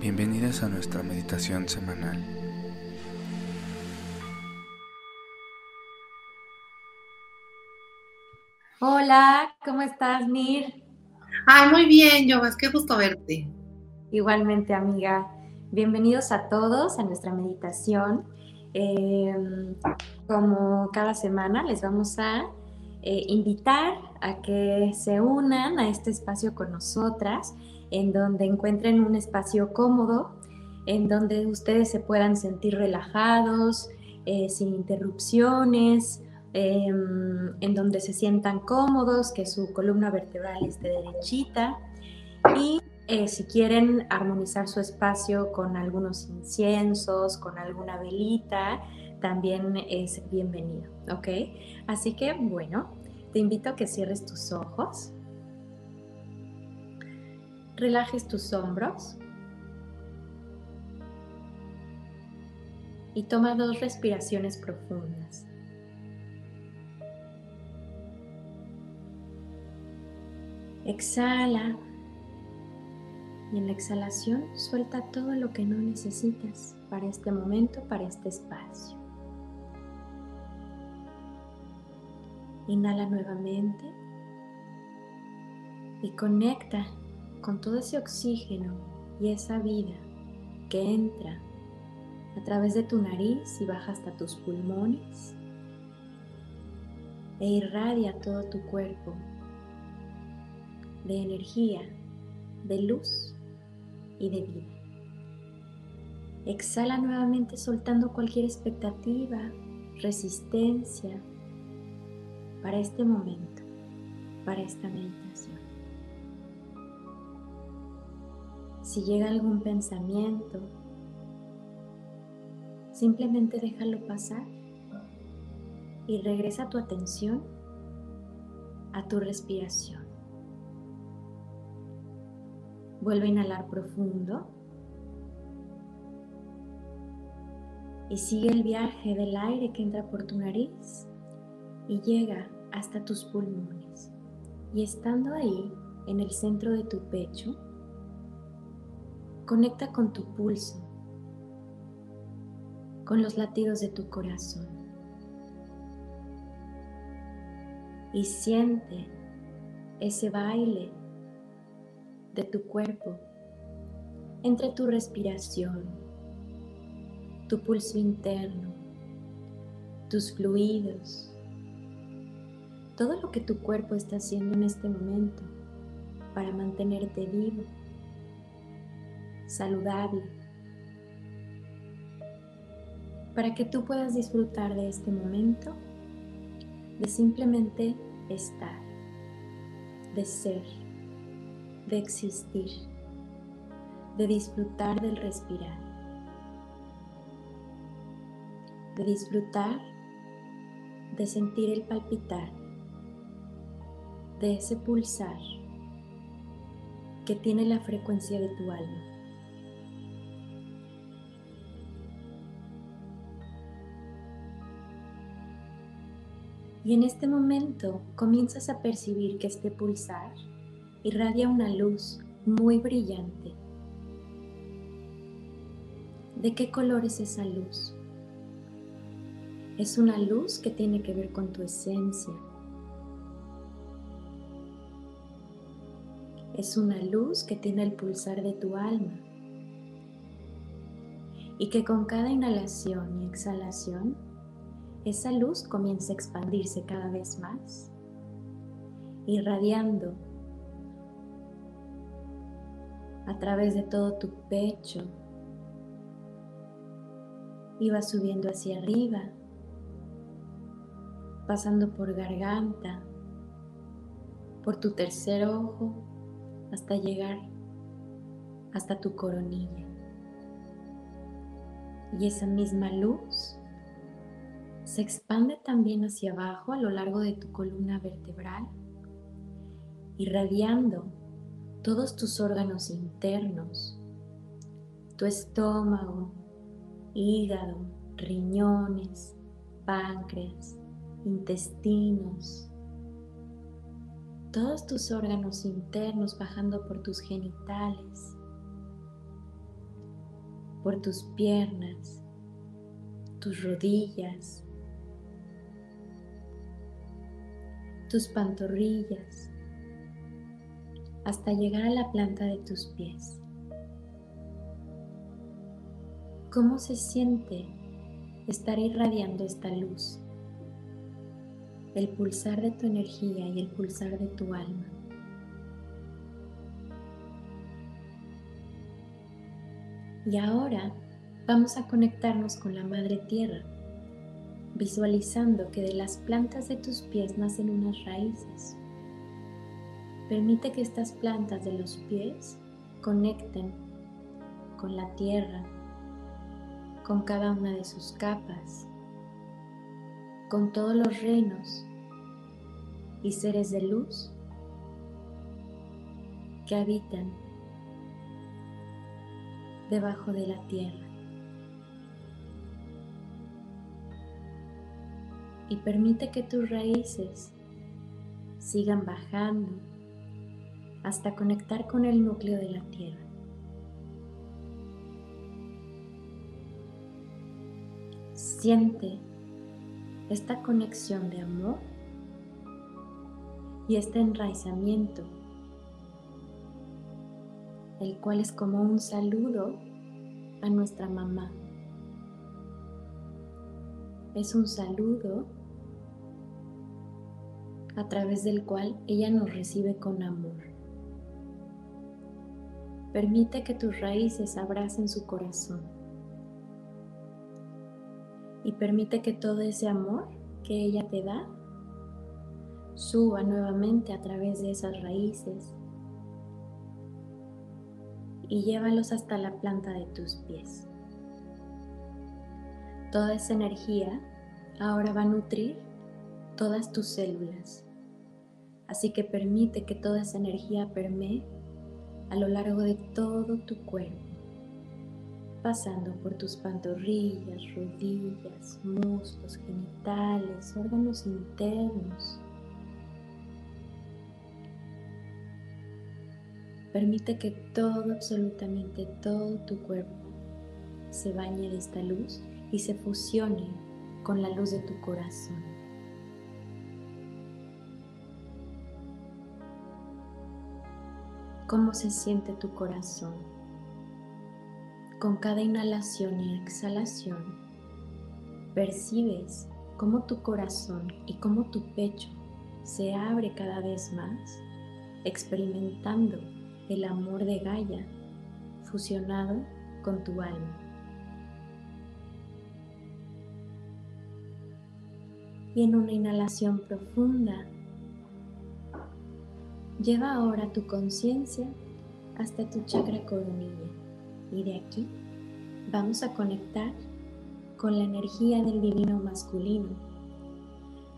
Bienvenidas a nuestra meditación semanal. Hola, ¿cómo estás, Mir? Ay, muy bien, Yovas, qué gusto verte. Igualmente, amiga. Bienvenidos a todos a nuestra meditación. Em, como cada semana, les vamos a eh, invitar a que se unan a este espacio con nosotras en donde encuentren un espacio cómodo, en donde ustedes se puedan sentir relajados, eh, sin interrupciones, em, en donde se sientan cómodos, que su columna vertebral esté derechita y eh, si quieren armonizar su espacio con algunos inciensos, con alguna velita, también es bienvenido, ¿ok? Así que bueno, te invito a que cierres tus ojos relajes tus hombros y toma dos respiraciones profundas. Exhala y en la exhalación suelta todo lo que no necesitas para este momento, para este espacio. Inhala nuevamente y conecta con todo ese oxígeno y esa vida que entra a través de tu nariz y baja hasta tus pulmones e irradia todo tu cuerpo de energía, de luz y de vida. Exhala nuevamente soltando cualquier expectativa, resistencia para este momento, para esta meditación. Si llega algún pensamiento, simplemente déjalo pasar y regresa tu atención a tu respiración. Vuelve a inhalar profundo y sigue el viaje del aire que entra por tu nariz y llega hasta tus pulmones. Y estando ahí, en el centro de tu pecho, Conecta con tu pulso, con los latidos de tu corazón. Y siente ese baile de tu cuerpo entre tu respiración, tu pulso interno, tus fluidos, todo lo que tu cuerpo está haciendo en este momento para mantenerte vivo saludable, para que tú puedas disfrutar de este momento, de simplemente estar, de ser, de existir, de disfrutar del respirar, de disfrutar de sentir el palpitar, de ese pulsar que tiene la frecuencia de tu alma. Y en este momento comienzas a percibir que este pulsar irradia una luz muy brillante. ¿De qué color es esa luz? Es una luz que tiene que ver con tu esencia. Es una luz que tiene el pulsar de tu alma y que con cada inhalación y exhalación esa luz comienza a expandirse cada vez más, irradiando a través de todo tu pecho y va subiendo hacia arriba, pasando por garganta, por tu tercer ojo, hasta llegar hasta tu coronilla. Y esa misma luz se expande también hacia abajo a lo largo de tu columna vertebral, irradiando todos tus órganos internos, tu estómago, hígado, riñones, páncreas, intestinos, todos tus órganos internos bajando por tus genitales, por tus piernas, tus rodillas, tus pantorrillas, hasta llegar a la planta de tus pies. ¿Cómo se siente estar irradiando esta luz? El pulsar de tu energía y el pulsar de tu alma. Y ahora vamos a conectarnos con la Madre Tierra, visualizando que de las plantas de tus pies nacen unas raíces. Permite que estas plantas de los pies conecten con la tierra, con cada una de sus capas, con todos los reinos y seres de luz que habitan debajo de la tierra. Y permite que tus raíces sigan bajando hasta conectar con el núcleo de la tierra. Siente esta conexión de amor y este enraizamiento el cual es como un saludo a nuestra mamá. Es un saludo a través del cual ella nos recibe con amor. Permite que tus raíces abracen su corazón y permite que todo ese amor que ella te da suba nuevamente a través de esas raíces y llévalos hasta la planta de tus pies. Toda esa energía ahora va a nutrir todas tus células. Así que permite que toda esa energía permee a lo largo de todo tu cuerpo, pasando por tus pantorrillas, rodillas, muslos, genitales, órganos internos, Permite que todo, absolutamente todo tu cuerpo se bañe de esta luz y se fusione con la luz de tu corazón. ¿Cómo se siente tu corazón? Con cada inhalación y exhalación, percibes cómo tu corazón y cómo tu pecho se abre cada vez más, experimentando el amor de Gaia fusionado con tu alma. Y en una inhalación profunda, lleva ahora tu conciencia hasta tu chakra coronilla y de aquí vamos a conectar con la energía del divino masculino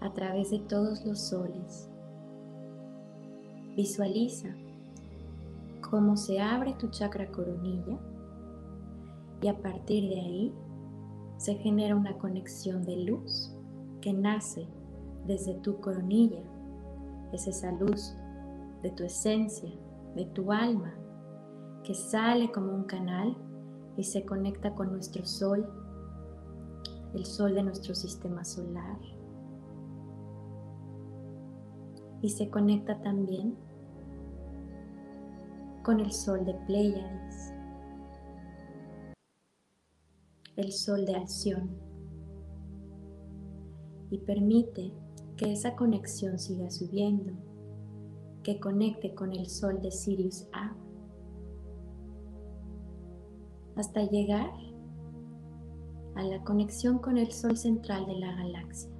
a través de todos los soles. Visualiza cómo se abre tu chakra coronilla y a partir de ahí se genera una conexión de luz que nace desde tu coronilla. Es esa luz de tu esencia, de tu alma, que sale como un canal y se conecta con nuestro sol, el sol de nuestro sistema solar. Y se conecta también con el sol de Pleiades, el sol de acción y permite que esa conexión siga subiendo, que conecte con el sol de Sirius A hasta llegar a la conexión con el sol central de la galaxia.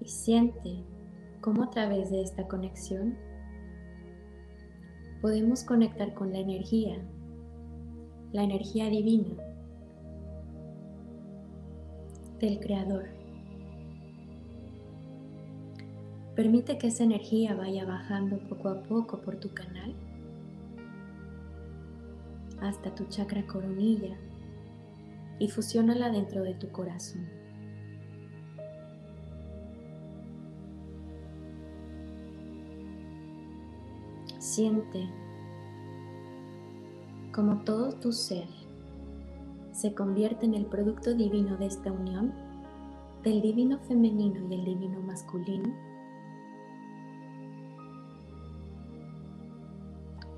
y siente cómo a través de esta conexión podemos conectar con la energía, la energía divina del Creador. Permite que esa energía vaya bajando poco a poco por tu canal hasta tu chakra coronilla y fusiónala dentro de tu corazón. Siente como todo tu ser se convierte en el producto divino de esta unión del divino femenino y el divino masculino,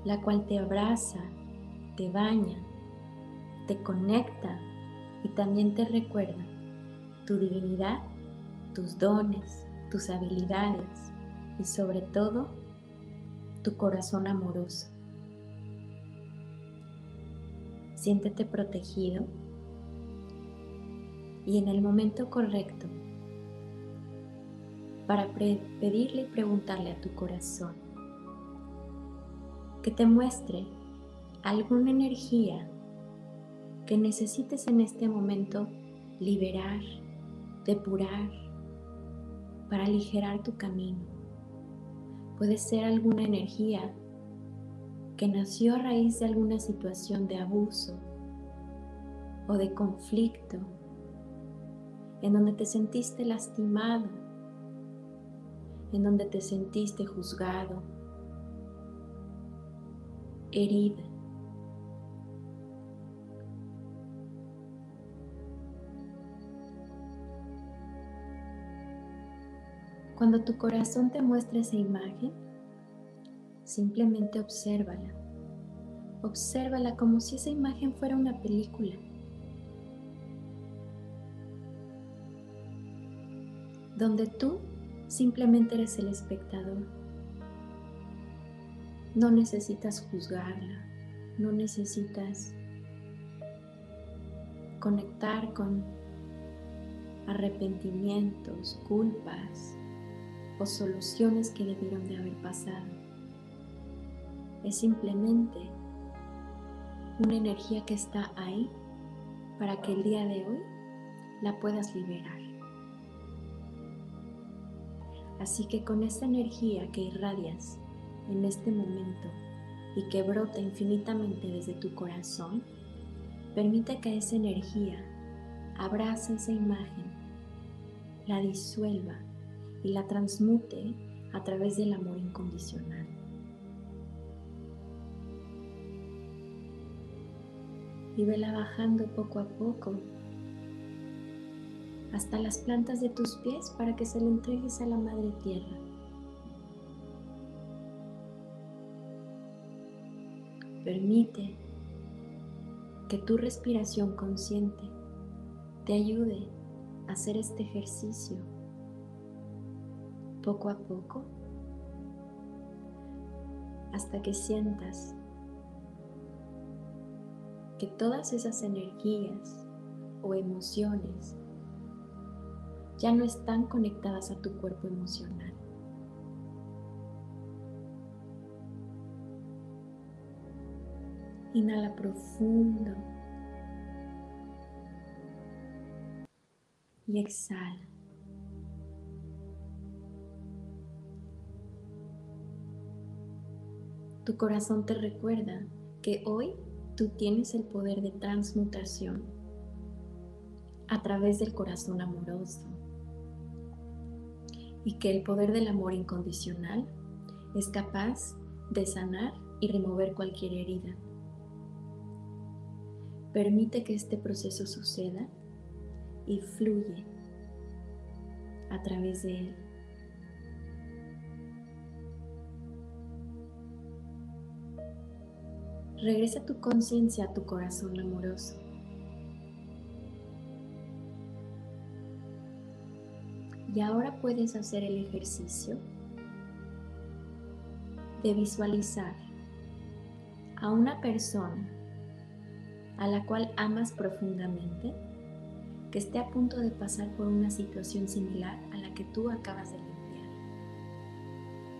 la cual te abraza, te baña, te conecta y también te recuerda tu divinidad, tus dones, tus habilidades y sobre todo tu corazón amoroso. Siéntete protegido y en el momento correcto para pedirle y preguntarle a tu corazón que te muestre alguna energía que necesites en este momento liberar, depurar, para aligerar tu camino. Puede ser alguna energía que nació a raíz de alguna situación de abuso o de conflicto, en donde te sentiste lastimado, en donde te sentiste juzgado, herida. Cuando tu corazón te muestre esa imagen, Simplemente obsérvala. Obsérvala como si esa imagen fuera una película. Donde tú simplemente eres el espectador. No necesitas juzgarla, no necesitas conectar con arrepentimientos, culpas o soluciones que debieron de haber pasado es simplemente una energía que está ahí para que el día de hoy la puedas liberar. Así que con esa energía que irradias en este momento y que brota infinitamente desde tu corazón, permite que esa energía abrace esa imagen, la disuelva y la transmute a través del amor incondicional. Y vela bajando poco a poco hasta las plantas de tus pies para que se lo entregues a la Madre Tierra. Permite que tu respiración consciente te ayude a hacer este ejercicio poco a poco hasta que sientas que todas esas energías o emociones ya no están conectadas a tu cuerpo emocional. Inhala profundo y exhala. Tu corazón te recuerda que hoy tú tienes el poder de transmutación a través del corazón amoroso y que el poder del amor incondicional es capaz de sanar y remover cualquier herida. Permite que este proceso suceda y fluye a través de él. Regresa tu conciencia a tu corazón amoroso. Y ahora puedes hacer el ejercicio de visualizar a una persona a la cual amas profundamente que esté a punto de pasar por una situación similar a la que tú acabas de limpiar.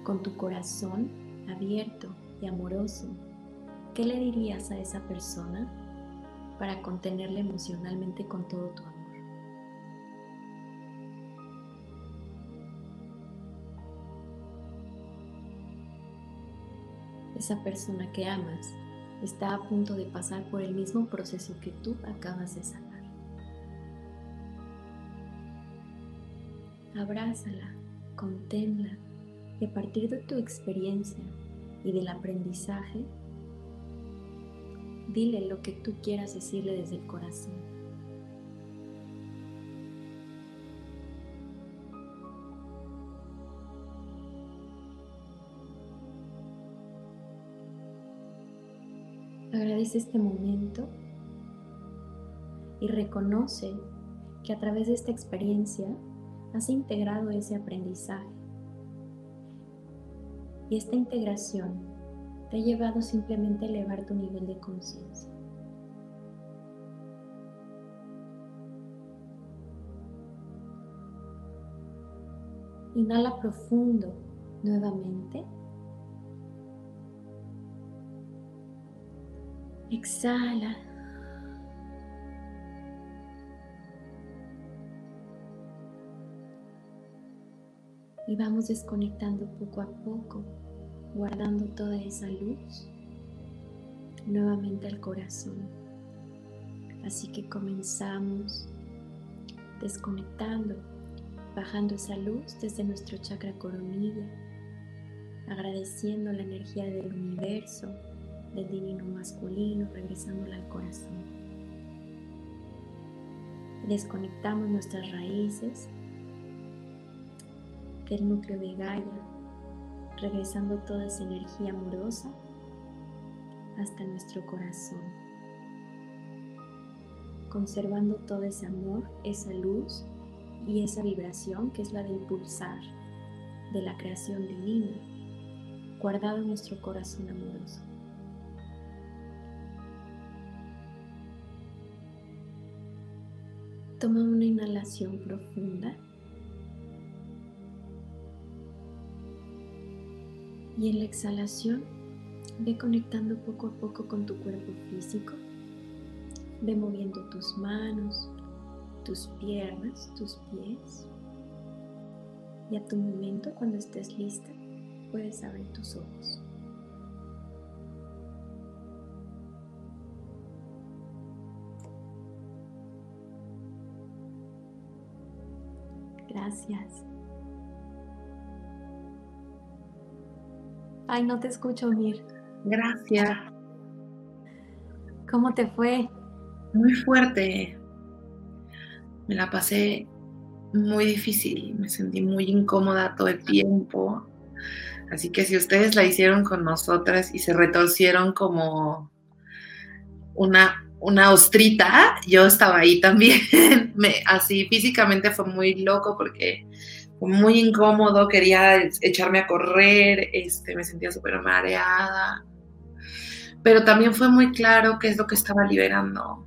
Con tu corazón abierto y amoroso, ¿Qué le dirías a esa persona para contenerla emocionalmente con todo tu amor? Esa persona que amas está a punto de pasar por el mismo proceso que tú acabas de sanar. Abrázala, conténla y a partir de tu experiencia y del aprendizaje, dile lo que tú quieras decirle desde el corazón. Agradece este momento y reconoce que a través de esta experiencia has integrado ese aprendizaje. Y esta integración te ha llevado simplemente a elevar tu nivel de conciencia. Inhala profundo nuevamente. Exhala. y vamos desconectando poco a poco, guardando toda esa luz nuevamente al corazón. Así que comenzamos desconectando, bajando esa luz desde nuestro chakra coronilla, agradeciendo la energía del universo, del divino masculino, regresándola al corazón. Desconectamos nuestras raíces del núcleo de Gaia, regresando toda esa energía amorosa hasta nuestro corazón, conservando todo ese amor, esa luz y esa vibración que es la de impulsar de la creación divina, guardado en nuestro corazón amoroso. Toma una inhalación profunda. Y en la exhalación, ve conectando poco a poco con tu cuerpo físico. Ve moviendo tus manos, tus piernas, tus pies. Y a tu momento, cuando estés lista, puedes abrir tus ojos. Gracias. Ay, no te escucho, Mir. Gracias. ¿Cómo te fue? Muy fuerte. Me la pasé muy difícil, me sentí muy incómoda todo el tiempo. Así que si ustedes la hicieron con nosotras y se retorcieron como una, una ostrita, yo estaba ahí también. me, así físicamente fue muy loco porque muy incómodo, quería echarme a correr, este, me sentía súper mareada, pero también fue muy claro qué es lo que estaba liberando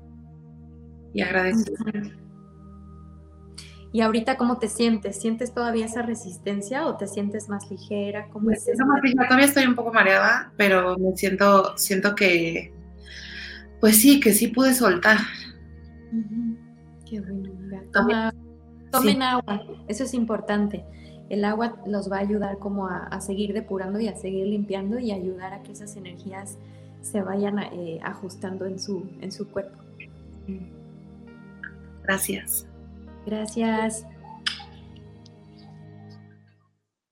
y agradecida. ¿Y ahorita cómo te sientes? ¿Sientes todavía esa resistencia o te sientes más ligera? ¿Cómo es eso? Todavía estoy un poco mareada, pero me siento, siento que, pues sí, que sí pude soltar. Qué bueno. Toma, Tomen agua, eso es importante. El agua los va a ayudar como a, seguir depurando y a seguir limpiando y ayudar a que esas energías se vayan eh, ajustando en su, en su cuerpo. Gracias. Gracias.